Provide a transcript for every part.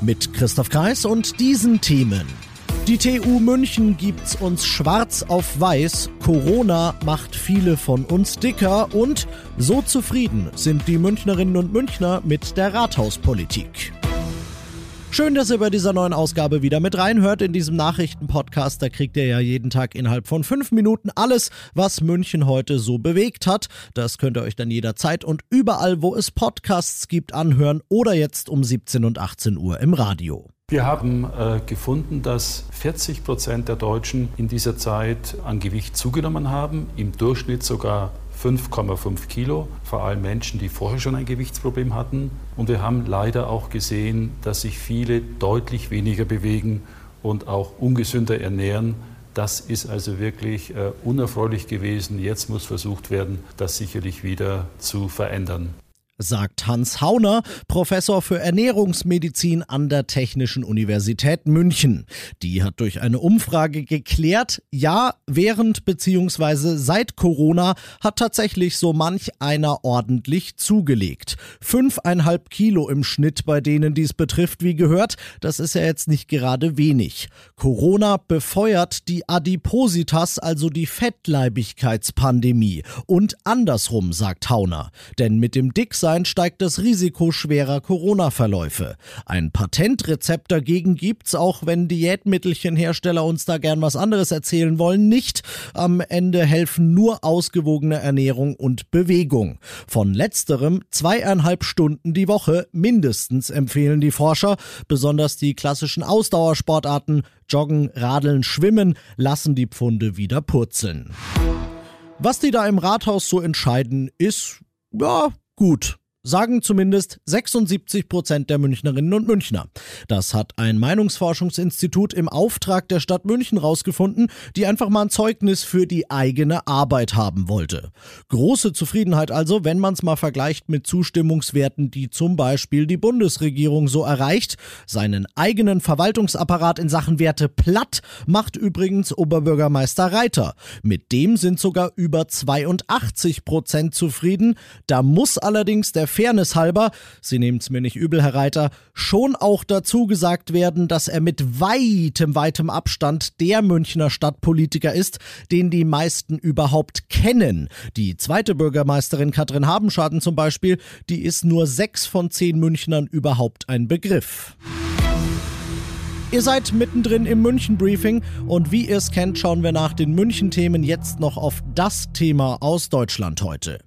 Mit Christoph Kreis und diesen Themen. Die TU München gibt's uns schwarz auf weiß. Corona macht viele von uns dicker und so zufrieden sind die Münchnerinnen und Münchner mit der Rathauspolitik. Schön, dass ihr bei dieser neuen Ausgabe wieder mit reinhört in diesem Nachrichtenpodcast. Da kriegt ihr ja jeden Tag innerhalb von fünf Minuten alles, was München heute so bewegt hat. Das könnt ihr euch dann jederzeit und überall, wo es Podcasts gibt, anhören oder jetzt um 17 und 18 Uhr im Radio. Wir haben äh, gefunden, dass 40 Prozent der Deutschen in dieser Zeit an Gewicht zugenommen haben, im Durchschnitt sogar 5,5 Kilo, vor allem Menschen, die vorher schon ein Gewichtsproblem hatten. Und wir haben leider auch gesehen, dass sich viele deutlich weniger bewegen und auch ungesünder ernähren. Das ist also wirklich äh, unerfreulich gewesen. Jetzt muss versucht werden, das sicherlich wieder zu verändern sagt Hans Hauner, Professor für Ernährungsmedizin an der Technischen Universität München. Die hat durch eine Umfrage geklärt, ja, während bzw. seit Corona hat tatsächlich so manch einer ordentlich zugelegt. Fünfeinhalb Kilo im Schnitt bei denen dies betrifft, wie gehört, das ist ja jetzt nicht gerade wenig. Corona befeuert die Adipositas, also die Fettleibigkeitspandemie. Und andersrum, sagt Hauner. Denn mit dem Dicksein Bewusstsein steigt das Risiko schwerer Corona-Verläufe. Ein Patentrezept dagegen gibt's, auch wenn Diätmittelchenhersteller uns da gern was anderes erzählen wollen, nicht. Am Ende helfen nur ausgewogene Ernährung und Bewegung. Von letzterem zweieinhalb Stunden die Woche mindestens empfehlen die Forscher. Besonders die klassischen Ausdauersportarten Joggen, Radeln, Schwimmen lassen die Pfunde wieder purzeln. Was die da im Rathaus so entscheiden, ist, ja, gut sagen zumindest 76 Prozent der Münchnerinnen und Münchner. Das hat ein Meinungsforschungsinstitut im Auftrag der Stadt München rausgefunden, die einfach mal ein Zeugnis für die eigene Arbeit haben wollte. Große Zufriedenheit also, wenn man es mal vergleicht mit Zustimmungswerten, die zum Beispiel die Bundesregierung so erreicht. Seinen eigenen Verwaltungsapparat in Sachen Werte platt macht übrigens Oberbürgermeister Reiter. Mit dem sind sogar über 82 Prozent zufrieden. Da muss allerdings der Fairness halber, Sie nehmen es mir nicht übel, Herr Reiter, schon auch dazu gesagt werden, dass er mit weitem, weitem Abstand der Münchner Stadtpolitiker ist, den die meisten überhaupt kennen. Die zweite Bürgermeisterin Katrin Habenschaden zum Beispiel, die ist nur sechs von zehn Münchnern überhaupt ein Begriff. Ihr seid mittendrin im München-Briefing und wie ihr es kennt, schauen wir nach den München-Themen jetzt noch auf das Thema aus Deutschland heute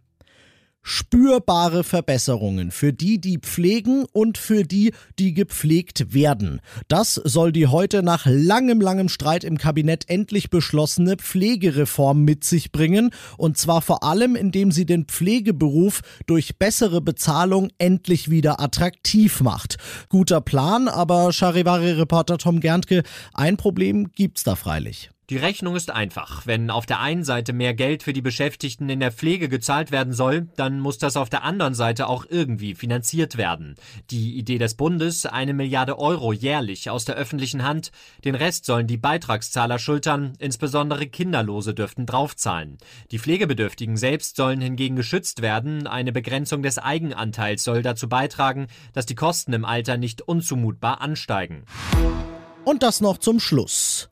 spürbare Verbesserungen für die, die pflegen und für die, die gepflegt werden. Das soll die heute nach langem, langem Streit im Kabinett endlich beschlossene Pflegereform mit sich bringen. Und zwar vor allem, indem sie den Pflegeberuf durch bessere Bezahlung endlich wieder attraktiv macht. Guter Plan, aber Charivari-Reporter Tom Gerntke, ein Problem gibt's da freilich. Die Rechnung ist einfach. Wenn auf der einen Seite mehr Geld für die Beschäftigten in der Pflege gezahlt werden soll, dann muss das auf der anderen Seite auch irgendwie finanziert werden. Die Idee des Bundes, eine Milliarde Euro jährlich aus der öffentlichen Hand, den Rest sollen die Beitragszahler schultern, insbesondere Kinderlose dürften draufzahlen. Die Pflegebedürftigen selbst sollen hingegen geschützt werden, eine Begrenzung des Eigenanteils soll dazu beitragen, dass die Kosten im Alter nicht unzumutbar ansteigen. Und das noch zum Schluss.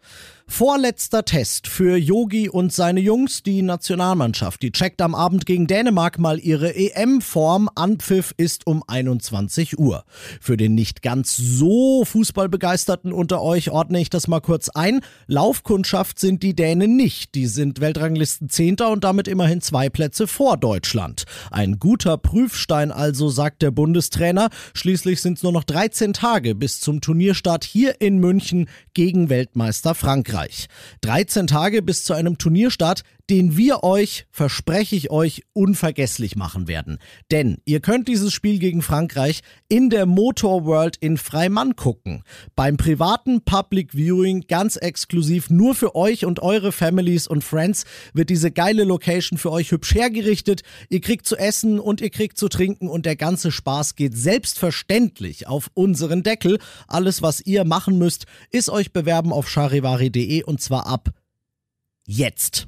Vorletzter Test für Yogi und seine Jungs, die Nationalmannschaft. Die checkt am Abend gegen Dänemark mal ihre EM-Form. Anpfiff ist um 21 Uhr. Für den nicht ganz so Fußballbegeisterten unter euch ordne ich das mal kurz ein. Laufkundschaft sind die Dänen nicht. Die sind Weltranglisten Zehnter und damit immerhin zwei Plätze vor Deutschland. Ein guter Prüfstein also, sagt der Bundestrainer. Schließlich sind es nur noch 13 Tage bis zum Turnierstart hier in München gegen Weltmeister Frankreich. Frankreich. 13 Tage bis zu einem Turnierstart, den wir euch, verspreche ich euch, unvergesslich machen werden. Denn ihr könnt dieses Spiel gegen Frankreich in der Motor World in Freimann gucken. Beim privaten Public Viewing ganz exklusiv nur für euch und eure Families und Friends wird diese geile Location für euch hübsch hergerichtet. Ihr kriegt zu essen und ihr kriegt zu trinken und der ganze Spaß geht selbstverständlich auf unseren Deckel. Alles, was ihr machen müsst, ist euch bewerben auf charivari.de und zwar ab jetzt.